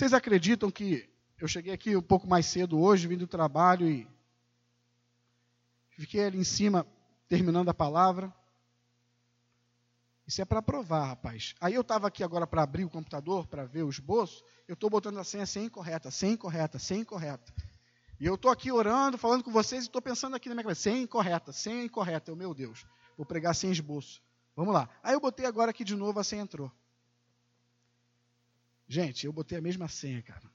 Vocês acreditam que eu cheguei aqui um pouco mais cedo hoje, vim do trabalho e fiquei ali em cima terminando a palavra? Isso é para provar, rapaz. Aí eu estava aqui agora para abrir o computador, para ver o esboço, eu estou botando a senha, senha incorreta, senha incorreta, senha incorreta. E eu estou aqui orando, falando com vocês e estou pensando aqui na minha cabeça, senha incorreta, senha incorreta. Eu, meu Deus, vou pregar sem esboço. Vamos lá. Aí eu botei agora aqui de novo, a senha entrou. Gente, eu botei a mesma senha, cara.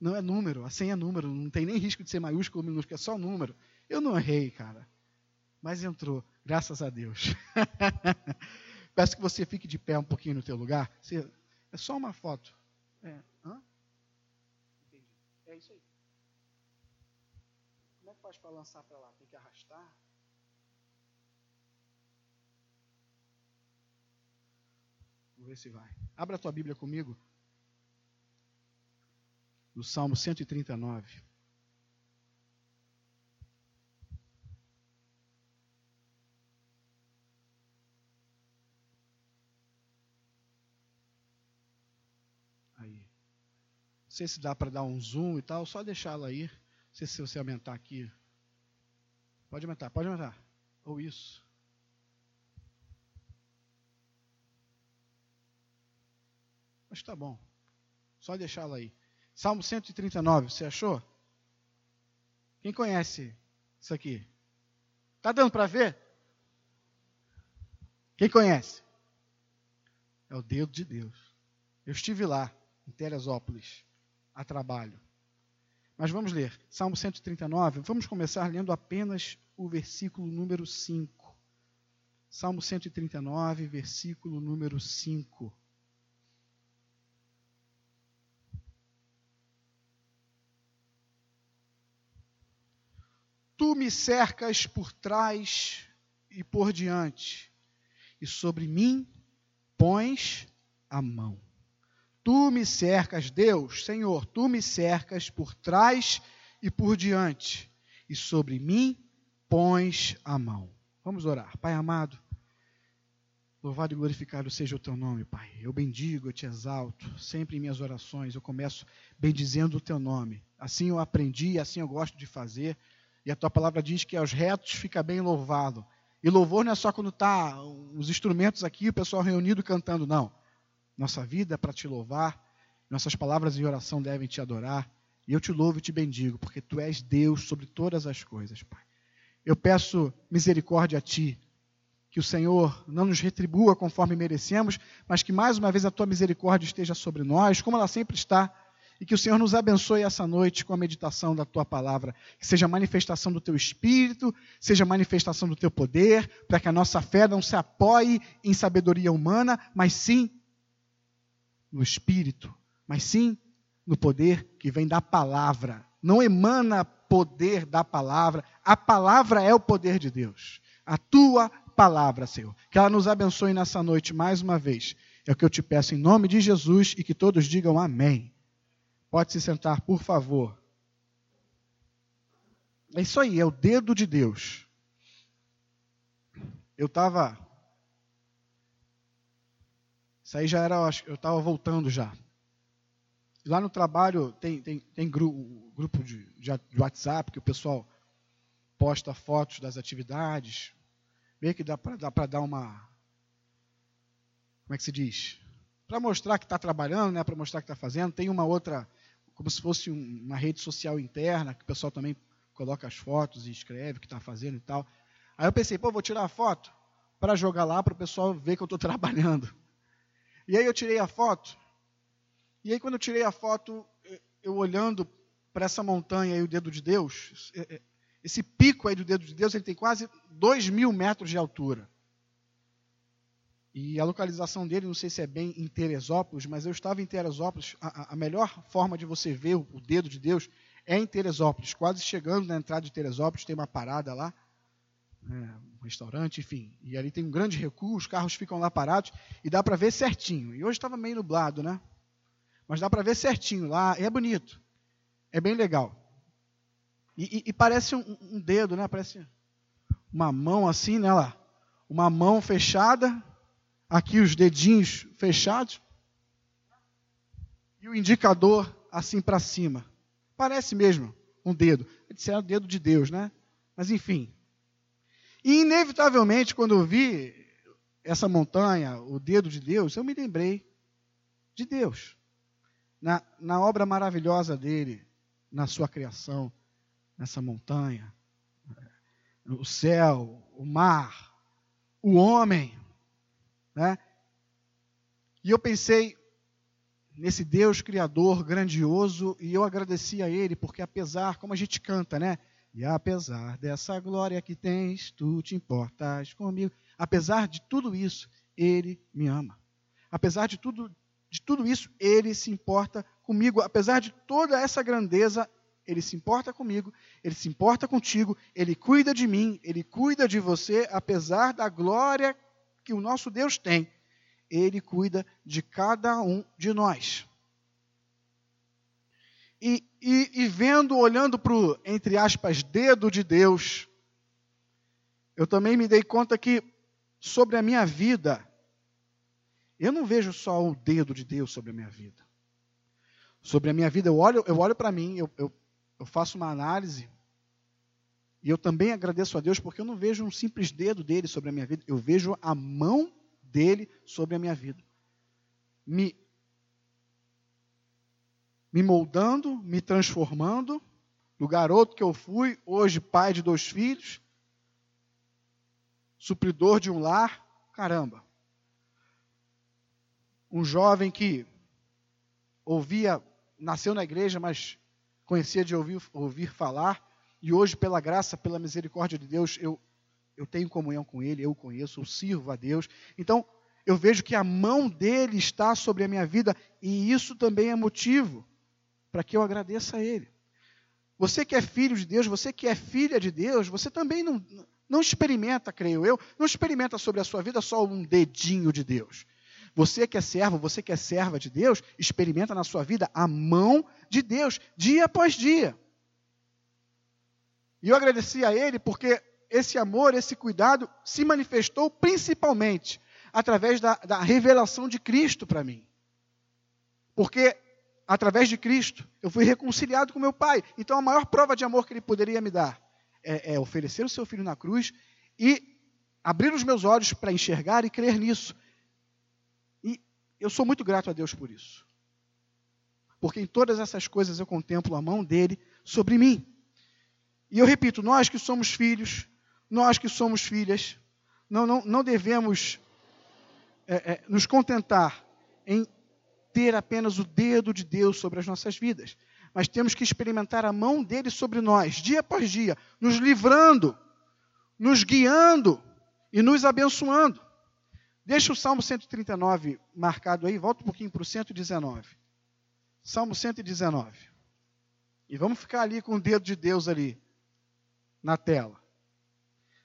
Não é número, a senha é número, não tem nem risco de ser maiúsculo ou minúsculo, é só número. Eu não errei, cara. Mas entrou, graças a Deus. Peço que você fique de pé um pouquinho no teu lugar. É só uma foto. É. Hã? Entendi. É isso aí. Como é que faz para lançar para lá? Tem que arrastar? Ver se vai. Abra a tua Bíblia comigo. No Salmo 139. Aí. Não sei se dá para dar um zoom e tal, só deixá-la aí. Não sei se você aumentar aqui. Pode aumentar, pode aumentar. Ou isso. Mas está bom. Só deixá-la aí. Salmo 139, você achou? Quem conhece isso aqui? Está dando para ver? Quem conhece? É o dedo de Deus. Eu estive lá, em Teresópolis, a trabalho. Mas vamos ler. Salmo 139. Vamos começar lendo apenas o versículo número 5. Salmo 139, versículo número 5. Tu me cercas por trás e por diante, e sobre mim pões a mão. Tu me cercas, Deus, Senhor, tu me cercas por trás e por diante, e sobre mim pões a mão. Vamos orar. Pai amado, louvado e glorificado seja o teu nome, Pai. Eu bendigo, eu te exalto. Sempre em minhas orações eu começo bendizendo o teu nome. Assim eu aprendi, assim eu gosto de fazer. E a tua palavra diz que aos retos fica bem louvado. E louvor não é só quando está os instrumentos aqui, o pessoal reunido cantando, não. Nossa vida é para te louvar, nossas palavras de oração devem te adorar. E eu te louvo e te bendigo, porque tu és Deus sobre todas as coisas, Pai. Eu peço misericórdia a ti, que o Senhor não nos retribua conforme merecemos, mas que mais uma vez a tua misericórdia esteja sobre nós, como ela sempre está e que o Senhor nos abençoe essa noite com a meditação da tua palavra. Que seja manifestação do teu espírito, seja manifestação do teu poder, para que a nossa fé não se apoie em sabedoria humana, mas sim no espírito, mas sim no poder que vem da palavra. Não emana poder da palavra, a palavra é o poder de Deus. A tua palavra, Senhor. Que ela nos abençoe nessa noite mais uma vez. É o que eu te peço em nome de Jesus e que todos digam amém. Pode se sentar, por favor. É isso aí, é o dedo de Deus. Eu estava. Isso aí já era, eu estava voltando já. Lá no trabalho tem, tem, tem grupo, grupo de, de WhatsApp que o pessoal posta fotos das atividades. Vê que dá para dar uma. Como é que se diz? Para mostrar que está trabalhando, né? para mostrar que está fazendo. Tem uma outra como se fosse uma rede social interna, que o pessoal também coloca as fotos e escreve o que está fazendo e tal. Aí eu pensei, pô, vou tirar a foto para jogar lá para o pessoal ver que eu estou trabalhando. E aí eu tirei a foto. E aí quando eu tirei a foto, eu olhando para essa montanha aí, o dedo de Deus, é, é, esse pico aí do dedo de Deus, ele tem quase dois mil metros de altura. E a localização dele, não sei se é bem em Teresópolis, mas eu estava em Teresópolis. A, a melhor forma de você ver o, o, dedo de Deus é em Teresópolis. Quase chegando na entrada de Teresópolis, tem uma parada lá, né, um restaurante, enfim. E ali tem um grande recuo, os carros ficam lá parados e dá para ver certinho. E hoje estava meio nublado, né? Mas dá para ver certinho lá, e é bonito. É bem legal. E, e, e parece um, um dedo, né? Parece uma mão assim, né? Lá. Uma mão fechada aqui os dedinhos fechados. e o indicador assim para cima. Parece mesmo um dedo. Disseram o dedo de Deus, né? Mas enfim. E inevitavelmente, quando eu vi essa montanha, o dedo de Deus, eu me lembrei de Deus. Na, na obra maravilhosa dele, na sua criação, nessa montanha, o céu, o mar, o homem. Né? E eu pensei nesse Deus criador grandioso e eu agradeci a ele, porque apesar, como a gente canta, né? E apesar dessa glória que tens, tu te importas comigo. Apesar de tudo isso, ele me ama. Apesar de tudo, de tudo isso, ele se importa comigo. Apesar de toda essa grandeza, ele se importa comigo, ele se importa contigo, ele cuida de mim, ele cuida de você, apesar da glória que o nosso Deus tem. Ele cuida de cada um de nós. E, e, e vendo, olhando para o, entre aspas, dedo de Deus, eu também me dei conta que sobre a minha vida, eu não vejo só o dedo de Deus sobre a minha vida. Sobre a minha vida, eu olho, eu olho para mim, eu, eu, eu faço uma análise, e eu também agradeço a Deus porque eu não vejo um simples dedo dele sobre a minha vida, eu vejo a mão dele sobre a minha vida. Me, me moldando, me transformando, do garoto que eu fui, hoje pai de dois filhos, supridor de um lar, caramba. Um jovem que ouvia, nasceu na igreja, mas conhecia de ouvir, ouvir falar, e hoje, pela graça, pela misericórdia de Deus, eu, eu tenho comunhão com Ele, eu conheço, eu sirvo a Deus. Então, eu vejo que a mão dele está sobre a minha vida, e isso também é motivo para que eu agradeça a Ele. Você que é filho de Deus, você que é filha de Deus, você também não, não experimenta, creio eu, não experimenta sobre a sua vida só um dedinho de Deus. Você que é servo, você que é serva de Deus, experimenta na sua vida a mão de Deus, dia após dia. E eu agradeci a Ele porque esse amor, esse cuidado se manifestou principalmente através da, da revelação de Cristo para mim. Porque através de Cristo eu fui reconciliado com meu Pai. Então a maior prova de amor que Ele poderia me dar é, é oferecer o seu filho na cruz e abrir os meus olhos para enxergar e crer nisso. E eu sou muito grato a Deus por isso. Porque em todas essas coisas eu contemplo a mão dele sobre mim. E eu repito, nós que somos filhos, nós que somos filhas, não, não, não devemos é, é, nos contentar em ter apenas o dedo de Deus sobre as nossas vidas mas temos que experimentar a mão dele sobre nós, dia após dia, nos livrando, nos guiando e nos abençoando. Deixa o Salmo 139 marcado aí, volta um pouquinho para o 119. Salmo 119. E vamos ficar ali com o dedo de Deus ali na tela.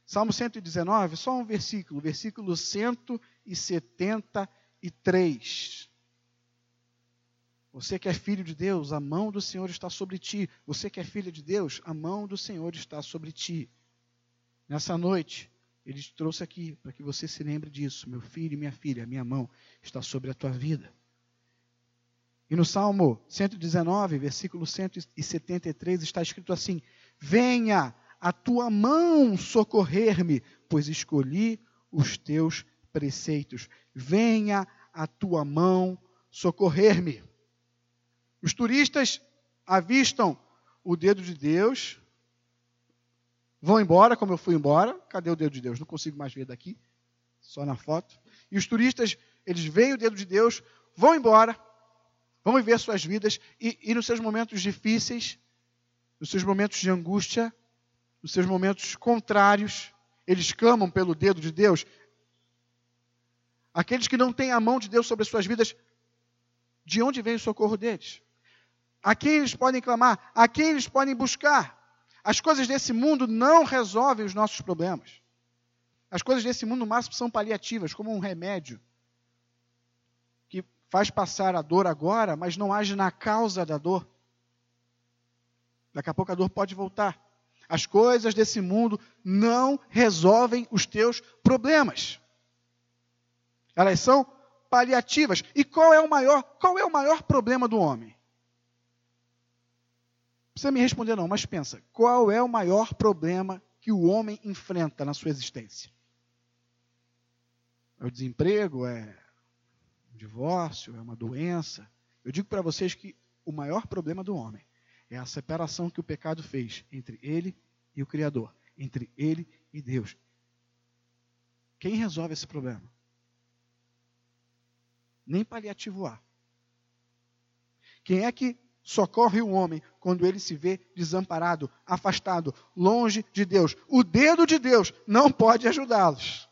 Salmo 119, só um versículo, versículo 173. Você que é filho de Deus, a mão do Senhor está sobre ti. Você que é filha de Deus, a mão do Senhor está sobre ti. Nessa noite, Ele te trouxe aqui para que você se lembre disso. Meu filho e minha filha, a minha mão está sobre a tua vida. E no Salmo 119, versículo 173, está escrito assim: Venha a tua mão socorrer-me, pois escolhi os teus preceitos. Venha a tua mão socorrer-me. Os turistas avistam o dedo de Deus, vão embora, como eu fui embora. Cadê o dedo de Deus? Não consigo mais ver daqui, só na foto. E os turistas, eles veem o dedo de Deus, vão embora, vão viver suas vidas e, e nos seus momentos difíceis, nos seus momentos de angústia, nos seus momentos contrários, eles clamam pelo dedo de Deus. Aqueles que não têm a mão de Deus sobre as suas vidas, de onde vem o socorro deles? A quem eles podem clamar? A quem eles podem buscar? As coisas desse mundo não resolvem os nossos problemas. As coisas desse mundo, no máximo, são paliativas, como um remédio que faz passar a dor agora, mas não age na causa da dor. Daqui a pouco a dor pode voltar. As coisas desse mundo não resolvem os teus problemas. Elas são paliativas. E qual é o maior, qual é o maior problema do homem? Não precisa me responder não, mas pensa, qual é o maior problema que o homem enfrenta na sua existência? É o desemprego, é o divórcio, é uma doença. Eu digo para vocês que o maior problema do homem é a separação que o pecado fez entre ele e o Criador, entre ele e Deus. Quem resolve esse problema? Nem paliativo há. Quem é que socorre o homem quando ele se vê desamparado, afastado, longe de Deus? O dedo de Deus não pode ajudá-los.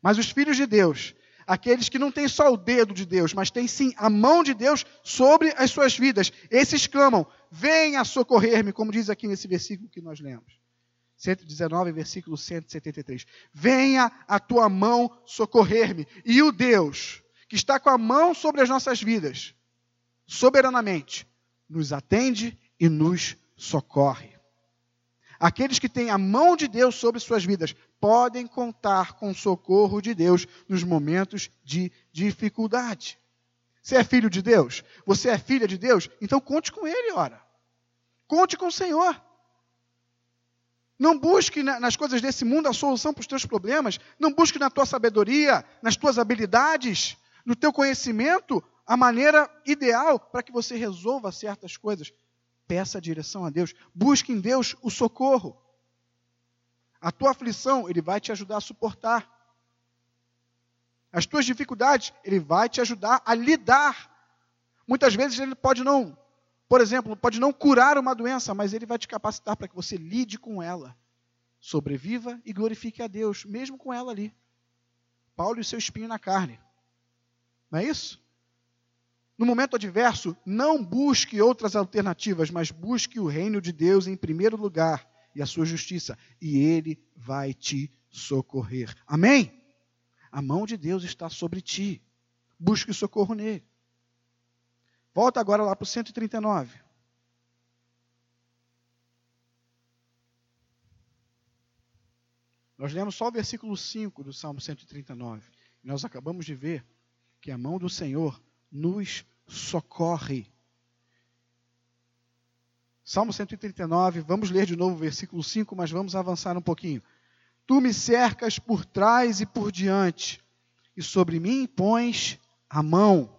Mas os filhos de Deus, aqueles que não têm só o dedo de Deus, mas têm sim a mão de Deus sobre as suas vidas, esses clamam: venha socorrer-me, como diz aqui nesse versículo que nós lemos. 119, versículo 173. Venha a tua mão socorrer-me. E o Deus, que está com a mão sobre as nossas vidas, soberanamente, nos atende e nos socorre. Aqueles que têm a mão de Deus sobre suas vidas podem contar com o socorro de Deus nos momentos de dificuldade. Você é filho de Deus? Você é filha de Deus? Então conte com Ele, ora. Conte com o Senhor. Não busque nas coisas desse mundo a solução para os teus problemas. Não busque na tua sabedoria, nas tuas habilidades, no teu conhecimento, a maneira ideal para que você resolva certas coisas peça a direção a Deus, busque em Deus o socorro. A tua aflição, Ele vai te ajudar a suportar. As tuas dificuldades, Ele vai te ajudar a lidar. Muitas vezes Ele pode não, por exemplo, pode não curar uma doença, mas Ele vai te capacitar para que você lide com ela. Sobreviva e glorifique a Deus, mesmo com ela ali. Paulo e o seu espinho na carne. Não é isso? No momento adverso, não busque outras alternativas, mas busque o reino de Deus em primeiro lugar e a sua justiça, e ele vai te socorrer. Amém? A mão de Deus está sobre ti. Busque socorro nele. Volta agora lá para o 139. Nós lemos só o versículo 5 do Salmo 139. E nós acabamos de ver que a mão do Senhor nos socorre. Salmo 139, vamos ler de novo o versículo 5, mas vamos avançar um pouquinho. Tu me cercas por trás e por diante, e sobre mim pões a mão.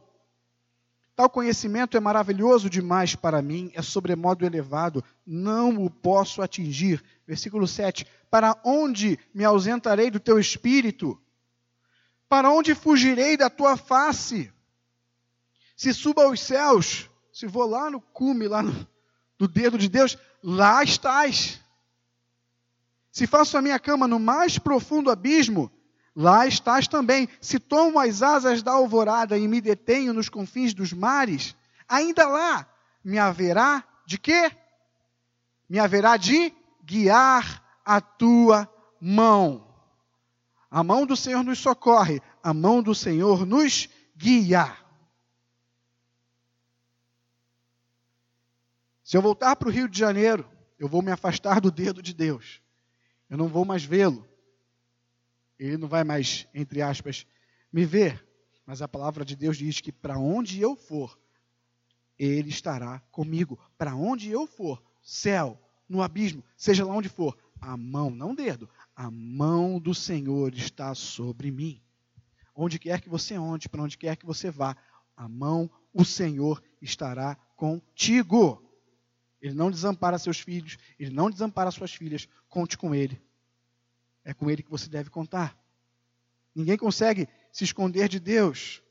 Tal conhecimento é maravilhoso demais para mim, é sobremodo elevado, não o posso atingir. Versículo 7: Para onde me ausentarei do teu espírito? Para onde fugirei da tua face? Se suba aos céus, se vou lá no cume, lá no, do dedo de Deus, lá estás. Se faço a minha cama no mais profundo abismo, lá estás também. Se tomo as asas da alvorada e me detenho nos confins dos mares, ainda lá me haverá de quê? Me haverá de guiar a tua mão. A mão do Senhor nos socorre, a mão do Senhor nos guia. Se eu voltar para o Rio de Janeiro, eu vou me afastar do dedo de Deus. Eu não vou mais vê-lo. Ele não vai mais, entre aspas, me ver. Mas a palavra de Deus diz que para onde eu for, Ele estará comigo. Para onde eu for, céu, no abismo, seja lá onde for, a mão, não dedo, a mão do Senhor está sobre mim. Onde quer que você onde, para onde quer que você vá, a mão, o Senhor estará contigo. Ele não desampara seus filhos, ele não desampara suas filhas. Conte com ele. É com ele que você deve contar. Ninguém consegue se esconder de Deus.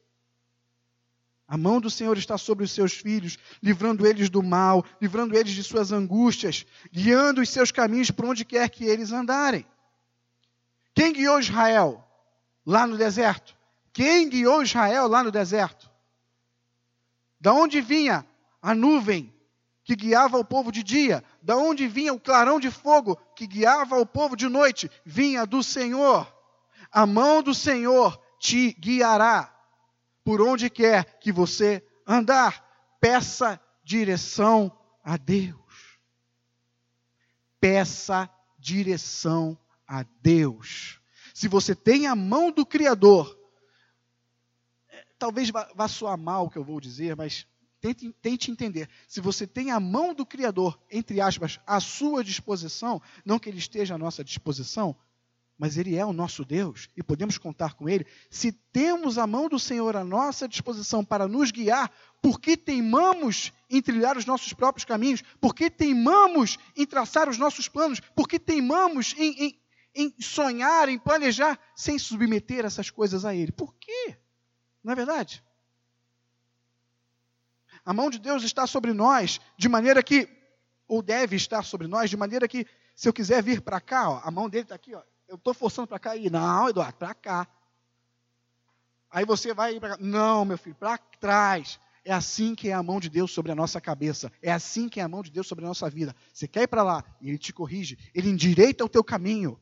A mão do Senhor está sobre os seus filhos, livrando eles do mal, livrando eles de suas angústias, guiando os seus caminhos por onde quer que eles andarem. Quem guiou Israel lá no deserto? Quem guiou Israel lá no deserto? Da onde vinha a nuvem que guiava o povo de dia, da onde vinha o clarão de fogo que guiava o povo de noite, vinha do Senhor. A mão do Senhor te guiará por onde quer que você andar. Peça direção a Deus. Peça direção a Deus. Se você tem a mão do Criador, talvez vá, vá soar mal o que eu vou dizer, mas tente, tente entender. Se você tem a mão do Criador, entre aspas, à sua disposição, não que ele esteja à nossa disposição, mas Ele é o nosso Deus e podemos contar com Ele. Se temos a mão do Senhor à nossa disposição para nos guiar, por que teimamos em trilhar os nossos próprios caminhos? Por que teimamos em traçar os nossos planos? Por que teimamos em, em, em sonhar, em planejar, sem submeter essas coisas a Ele? Por quê? Não é verdade? A mão de Deus está sobre nós de maneira que, ou deve estar sobre nós, de maneira que, se eu quiser vir para cá, ó, a mão dele está aqui, ó, eu estou forçando para cá e não, Eduardo, para cá. Aí você vai para cá. Não, meu filho, para trás. É assim que é a mão de Deus sobre a nossa cabeça. É assim que é a mão de Deus sobre a nossa vida. Você quer ir para lá e Ele te corrige. Ele endireita o teu caminho.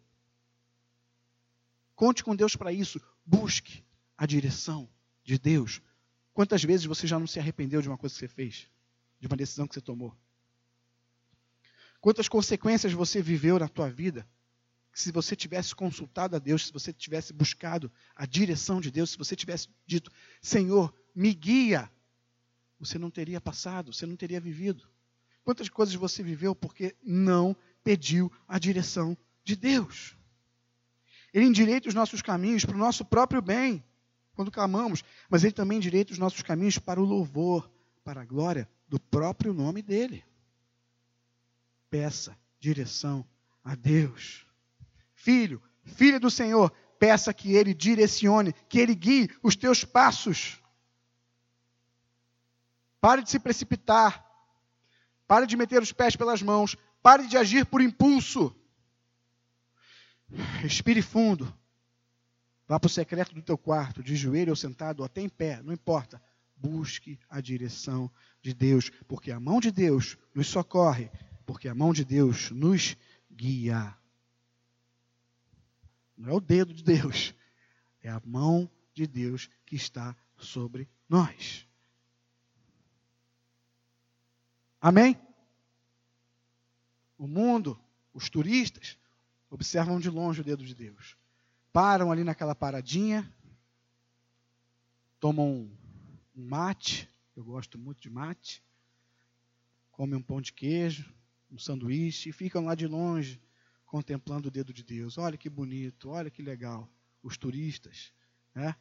Conte com Deus para isso. Busque a direção de Deus. Quantas vezes você já não se arrependeu de uma coisa que você fez? De uma decisão que você tomou? Quantas consequências você viveu na tua vida se você tivesse consultado a Deus, se você tivesse buscado a direção de Deus, se você tivesse dito, Senhor, me guia, você não teria passado, você não teria vivido. Quantas coisas você viveu porque não pediu a direção de Deus? Ele endireita os nossos caminhos para o nosso próprio bem, quando clamamos, mas Ele também endireita os nossos caminhos para o louvor, para a glória do próprio nome dEle. Peça direção a Deus. Filho, filha do Senhor, peça que Ele direcione, que Ele guie os teus passos. Pare de se precipitar. Pare de meter os pés pelas mãos. Pare de agir por impulso. Respire fundo. Vá para o secreto do teu quarto, de joelho ou sentado, ou até em pé, não importa. Busque a direção de Deus, porque a mão de Deus nos socorre, porque a mão de Deus nos guia. Não é o dedo de Deus, é a mão de Deus que está sobre nós. Amém? O mundo, os turistas, observam de longe o dedo de Deus. Param ali naquela paradinha, tomam um mate, eu gosto muito de mate, comem um pão de queijo, um sanduíche e ficam lá de longe contemplando o dedo de Deus. Olha que bonito, olha que legal. Os turistas, né?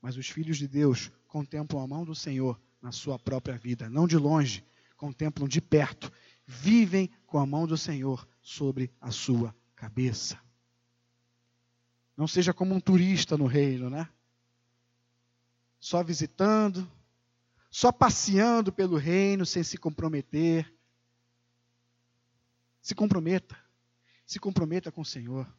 Mas os filhos de Deus contemplam a mão do Senhor na sua própria vida, não de longe, contemplam de perto, vivem com a mão do Senhor sobre a sua cabeça. Não seja como um turista no reino, né? Só visitando, só passeando pelo reino sem se comprometer. Se comprometa. Se comprometa com o Senhor.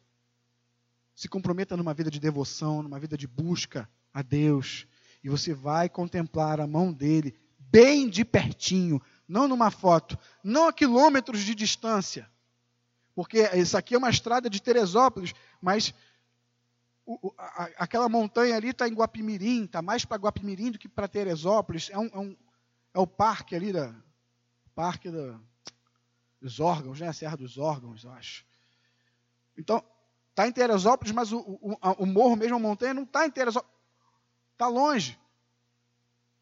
Se comprometa numa vida de devoção, numa vida de busca a Deus. E você vai contemplar a mão dele bem de pertinho, não numa foto, não a quilômetros de distância. Porque isso aqui é uma estrada de Teresópolis, mas o, a, aquela montanha ali está em Guapimirim, está mais para Guapimirim do que para Teresópolis. É, um, é, um, é, o parque ali, da, parque da, dos órgãos, né? a Serra dos Órgãos, eu acho. Então, está em Teresópolis, mas o, o, o, morro mesmo, a montanha, não está em Teresópolis. Está longe.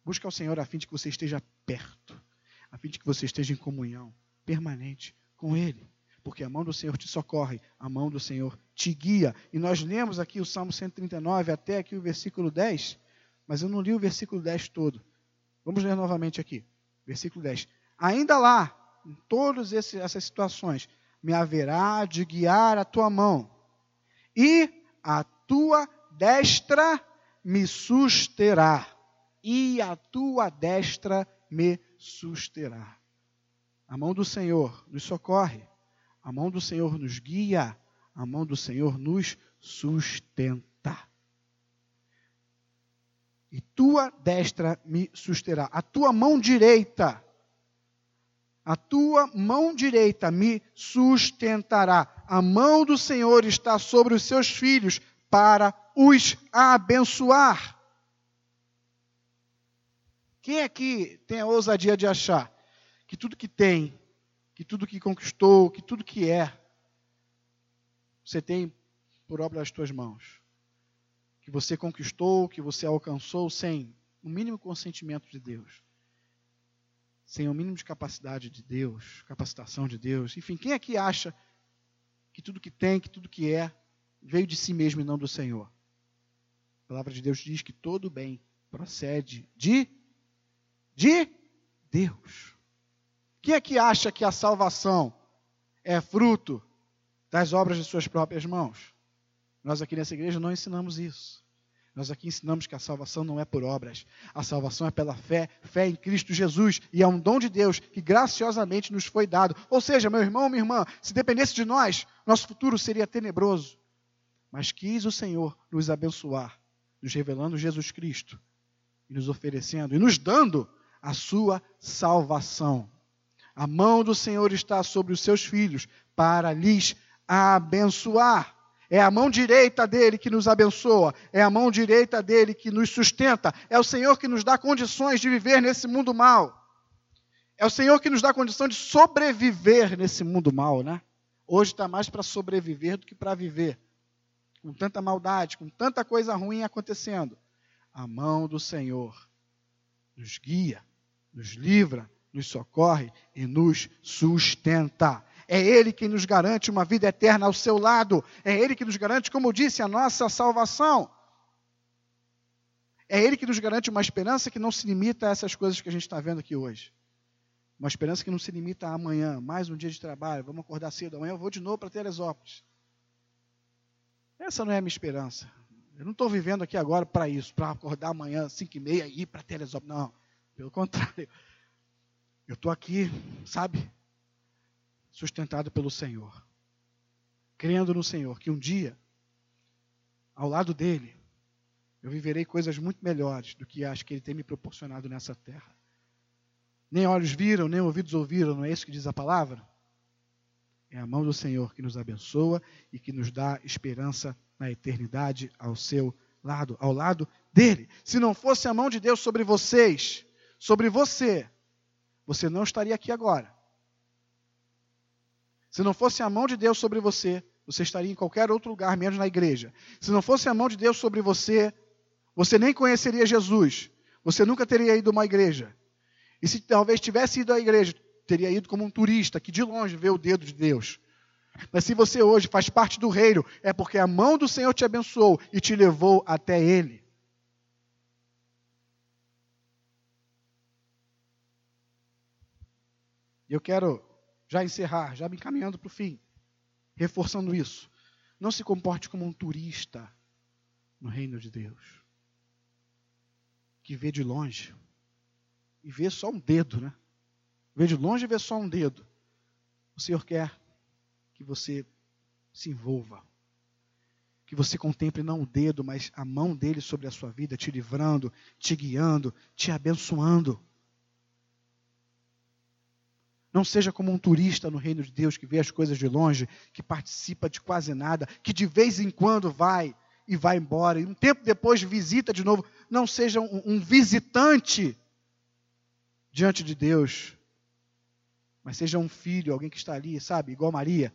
Busca o Senhor a fim de que você esteja perto, a fim de que você esteja em comunhão permanente com Ele. Porque a mão do Senhor te socorre, a mão do Senhor te guia. E nós lemos aqui o Salmo 139 até aqui o versículo 10, mas eu não li o versículo 10 todo. Vamos ler novamente aqui. Versículo 10. Ainda lá, em todas essas situações, me haverá de guiar a tua mão, e a tua destra me susterá, e a tua destra me susterá. A mão do Senhor nos socorre, a mão do Senhor nos guia, a mão do Senhor nos sustenta. E tua destra me susterá. A tua mão direita a tua mão direita me sustentará. A mão do Senhor está sobre os seus filhos para os abençoar. Quem aqui tem a ousadia de achar que tudo que tem, que tudo que conquistou, que tudo que é, você tem por obra das tuas mãos? que você conquistou, que você alcançou sem o mínimo consentimento de Deus. Sem o mínimo de capacidade de Deus, capacitação de Deus. Enfim, quem aqui acha que tudo que tem, que tudo que é, veio de si mesmo e não do Senhor? A palavra de Deus diz que todo bem procede de de Deus. Quem é que acha que a salvação é fruto das obras de suas próprias mãos? Nós aqui nessa igreja não ensinamos isso. Nós aqui ensinamos que a salvação não é por obras. A salvação é pela fé, fé em Cristo Jesus. E é um dom de Deus que graciosamente nos foi dado. Ou seja, meu irmão, minha irmã, se dependesse de nós, nosso futuro seria tenebroso. Mas quis o Senhor nos abençoar, nos revelando Jesus Cristo, e nos oferecendo, e nos dando a sua salvação. A mão do Senhor está sobre os seus filhos para lhes abençoar. É a mão direita dele que nos abençoa, é a mão direita dele que nos sustenta, é o Senhor que nos dá condições de viver nesse mundo mal. É o Senhor que nos dá condição de sobreviver nesse mundo mal, né? Hoje está mais para sobreviver do que para viver. Com tanta maldade, com tanta coisa ruim acontecendo. A mão do Senhor nos guia, nos livra, nos socorre e nos sustenta. É Ele quem nos garante uma vida eterna ao seu lado. É Ele que nos garante, como disse, a nossa salvação. É Ele que nos garante uma esperança que não se limita a essas coisas que a gente está vendo aqui hoje. Uma esperança que não se limita a amanhã, mais um dia de trabalho, vamos acordar cedo, amanhã eu vou de novo para Teresópolis. Essa não é a minha esperança. Eu não estou vivendo aqui agora para isso, para acordar amanhã, 5 e meia, e ir para Teresópolis. Não, pelo contrário. Eu estou aqui, sabe, sustentado pelo Senhor, crendo no Senhor, que um dia, ao lado dele, eu viverei coisas muito melhores do que as que ele tem me proporcionado nessa terra. Nem olhos viram, nem ouvidos ouviram, não é isso que diz a palavra? É a mão do Senhor que nos abençoa e que nos dá esperança na eternidade ao seu lado, ao lado dele. Se não fosse a mão de Deus sobre vocês, sobre você, você não estaria aqui agora. Se não fosse a mão de Deus sobre você, você estaria em qualquer outro lugar, menos na igreja. Se não fosse a mão de Deus sobre você, você nem conheceria Jesus. Você nunca teria ido a uma igreja. E se talvez tivesse ido à igreja, teria ido como um turista que de longe vê o dedo de Deus. Mas se você hoje faz parte do reino, é porque a mão do Senhor te abençoou e te levou até Ele. Eu quero já encerrar, já me encaminhando para o fim, reforçando isso. Não se comporte como um turista no reino de Deus, que vê de longe e vê só um dedo, né? Vê de longe e vê só um dedo. O Senhor quer que você se envolva, que você contemple não o dedo, mas a mão dele sobre a sua vida, te livrando, te guiando, te abençoando. Não seja como um turista no reino de Deus que vê as coisas de longe, que participa de quase nada, que de vez em quando vai e vai embora, e um tempo depois visita de novo. Não seja um, um visitante diante de Deus, mas seja um filho, alguém que está ali, sabe, igual Maria,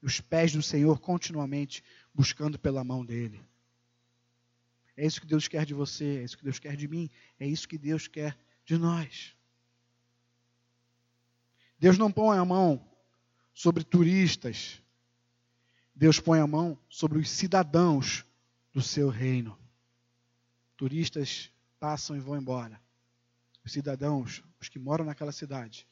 os pés do Senhor continuamente buscando pela mão dele. É isso que Deus quer de você, é isso que Deus quer de mim, é isso que Deus quer de nós. Deus não põe a mão sobre turistas. Deus põe a mão sobre os cidadãos do seu reino. Turistas passam e vão embora. Os cidadãos, os que moram naquela cidade,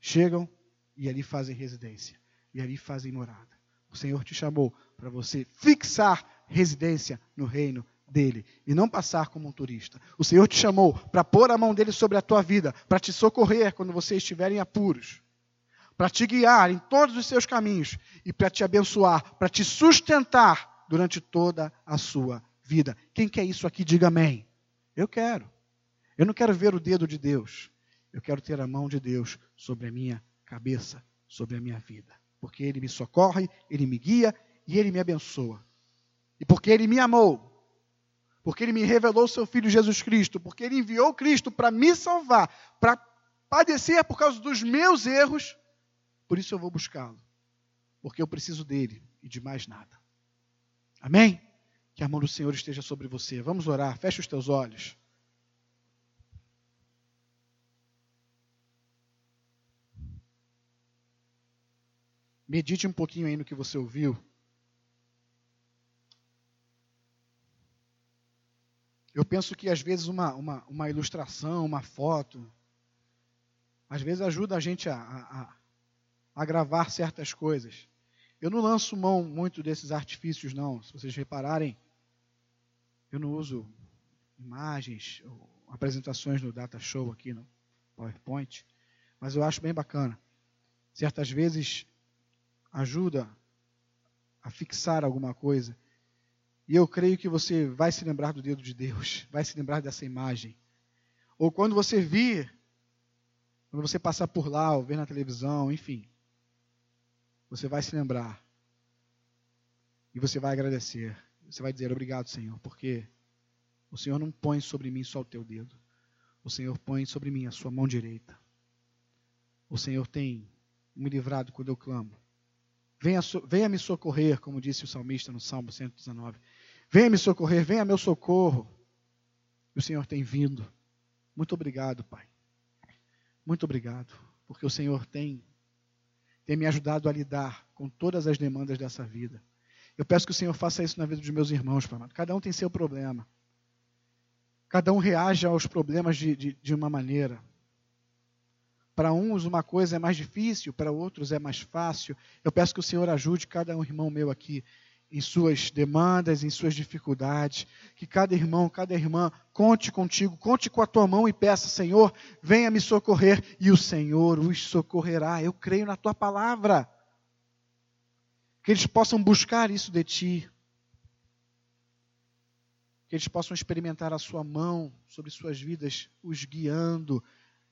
chegam e ali fazem residência. E ali fazem morada. O Senhor te chamou para você fixar residência no reino dele e não passar como um turista. O Senhor te chamou para pôr a mão dele sobre a tua vida, para te socorrer quando você estiver em apuros, para te guiar em todos os seus caminhos e para te abençoar, para te sustentar durante toda a sua vida. Quem quer isso aqui, diga amém. Eu quero. Eu não quero ver o dedo de Deus. Eu quero ter a mão de Deus sobre a minha cabeça, sobre a minha vida. Porque Ele me socorre, Ele me guia e Ele me abençoa. E porque Ele me amou, porque ele me revelou seu filho Jesus Cristo, porque ele enviou Cristo para me salvar, para padecer por causa dos meus erros, por isso eu vou buscá-lo, porque eu preciso dele e de mais nada. Amém? Que a mão do Senhor esteja sobre você. Vamos orar. Feche os teus olhos. Medite um pouquinho aí no que você ouviu. Eu penso que às vezes uma, uma, uma ilustração, uma foto, às vezes ajuda a gente a, a, a gravar certas coisas. Eu não lanço mão muito desses artifícios, não. Se vocês repararem, eu não uso imagens, apresentações no Data Show aqui no PowerPoint, mas eu acho bem bacana. Certas vezes ajuda a fixar alguma coisa. E eu creio que você vai se lembrar do dedo de Deus, vai se lembrar dessa imagem. Ou quando você vir, quando você passar por lá, ou ver na televisão, enfim, você vai se lembrar. E você vai agradecer. Você vai dizer obrigado, Senhor, porque o Senhor não põe sobre mim só o teu dedo. O Senhor põe sobre mim a sua mão direita. O Senhor tem me livrado quando eu clamo. Venha, venha me socorrer, como disse o salmista no Salmo 119. Venha me socorrer, venha meu socorro. E o Senhor tem vindo. Muito obrigado, Pai. Muito obrigado, porque o Senhor tem, tem me ajudado a lidar com todas as demandas dessa vida. Eu peço que o Senhor faça isso na vida dos meus irmãos, Pai. Cada um tem seu problema. Cada um reage aos problemas de, de, de uma maneira. Para uns uma coisa é mais difícil, para outros é mais fácil. Eu peço que o Senhor ajude cada um irmão meu aqui em suas demandas, em suas dificuldades. Que cada irmão, cada irmã conte contigo, conte com a tua mão e peça, Senhor, venha me socorrer. E o Senhor os socorrerá. Eu creio na tua palavra. Que eles possam buscar isso de ti. Que eles possam experimentar a sua mão sobre suas vidas, os guiando,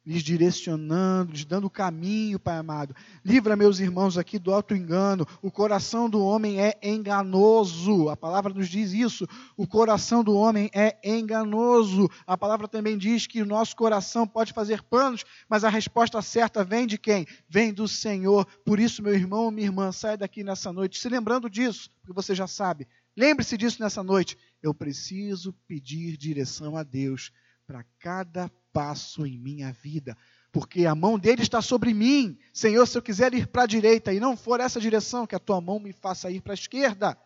lhes direcionando, lhes dando caminho, Pai amado. Livra meus irmãos aqui do alto engano. O coração do homem é enganoso. A palavra nos diz isso. O coração do homem é enganoso. A palavra também diz que o nosso coração pode fazer planos, mas a resposta certa vem de quem? Vem do Senhor. Por isso, meu irmão, minha irmã, sai daqui nessa noite se lembrando disso, porque você já sabe. Lembre-se disso nessa noite. Eu preciso pedir direção a Deus para cada passo em minha vida, porque a mão dele está sobre mim. Senhor, se eu quiser ir para a direita e não for essa direção, que a tua mão me faça ir para a esquerda.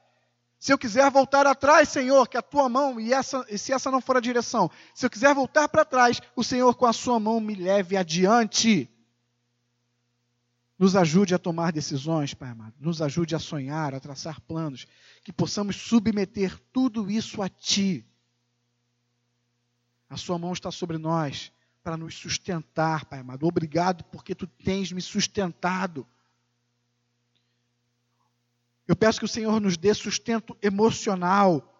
Se eu quiser voltar atrás, Senhor, que a tua mão, e, essa, e se essa não for a direção, se eu quiser voltar para trás, o Senhor com a sua mão me leve adiante. Nos ajude a tomar decisões, Pai amado. Nos ajude a sonhar, a traçar planos. Que possamos submeter tudo isso a Ti. A sua mão está sobre nós para nos sustentar, Pai amado. Obrigado porque tu tens me sustentado. Eu peço que o Senhor nos dê sustento emocional.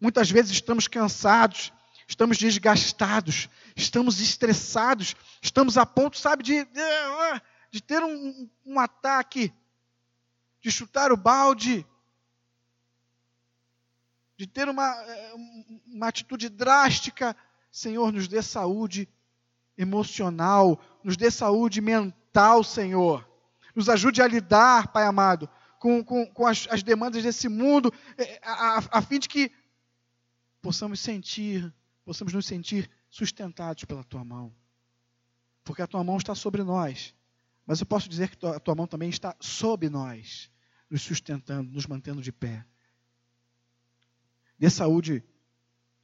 Muitas vezes estamos cansados, estamos desgastados, estamos estressados, estamos a ponto, sabe, de, de ter um, um ataque, de chutar o balde, de ter uma, eh, uma atitude drástica. Senhor, nos dê saúde emocional, nos dê saúde mental, Senhor. Nos ajude a lidar, Pai amado, com, com, com as, as, demandas desse mundo, eh, a, a, a fim de que possamos sentir, possamos nos sentir sustentados pela Tua mão. Porque a Tua mão está sobre nós. Mas eu posso dizer que a Tua mão também está sob nós, nos sustentando, nos mantendo de pé dê saúde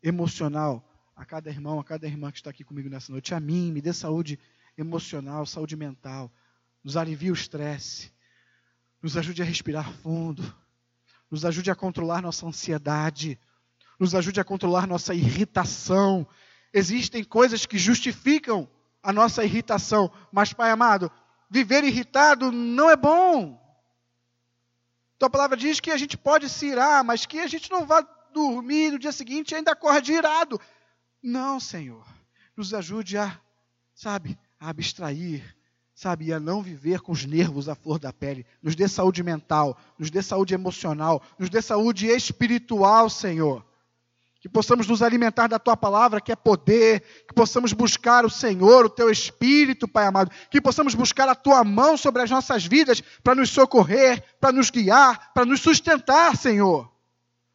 emocional a cada irmão, a cada irmã que está aqui comigo nessa noite, a mim, me dê saúde emocional, saúde mental, nos alivie o estresse, nos ajude a respirar fundo, nos ajude a controlar nossa ansiedade, nos ajude a controlar nossa irritação. Existem coisas que justificam a nossa irritação, mas, Pai amado, viver irritado não é bom. Tua palavra diz que a gente pode se irar, mas que a gente não vai dormir no dia seguinte ainda acorde irado. Não, Senhor. Nos ajude a, sabe, a abstrair, sabe, a não viver com os nervos à flor da pele. Nos dê saúde mental, nos dê saúde emocional, nos dê saúde espiritual, Senhor. Que possamos nos alimentar da tua palavra, que é poder, que possamos buscar o Senhor, o teu espírito, Pai amado, que possamos buscar a tua mão sobre as nossas vidas para nos socorrer, para nos guiar, para nos sustentar, Senhor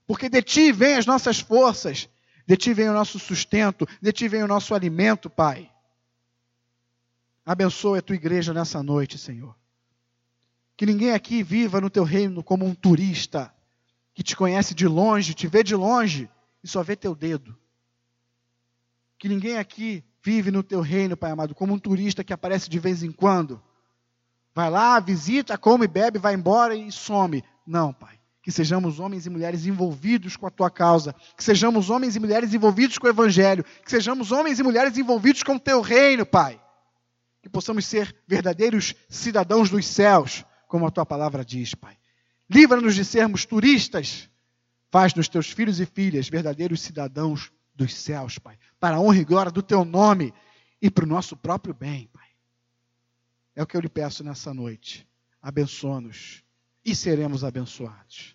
Porque de ti vem as nossas forças, de ti vem o nosso sustento, de ti vem o nosso alimento, Pai. Abençoa a tua igreja nessa noite, Senhor. Que ninguém aqui viva no teu reino como um turista, que te conhece de longe, te vê de longe e só vê teu dedo. Que ninguém aqui vive no teu reino, Pai amado, como um turista que aparece de vez em quando. Vai lá, visita, come, bebe, vai embora e some. Não, Pai. Que sejamos homens e mulheres envolvidos com a tua causa. Que sejamos homens e mulheres envolvidos com o Evangelho. Que sejamos homens e mulheres envolvidos com o teu reino, Pai. Que possamos ser verdadeiros cidadãos dos céus como a tua palavra diz, Pai. Livra-nos de sermos turistas. Faz-nos teus filhos e filhas verdadeiros cidadãos dos céus, Pai. Para a honra e glória do teu nome e para o nosso próprio bem, Pai. É o que eu lhe peço nessa noite. Abençoa-nos e seremos abençoados.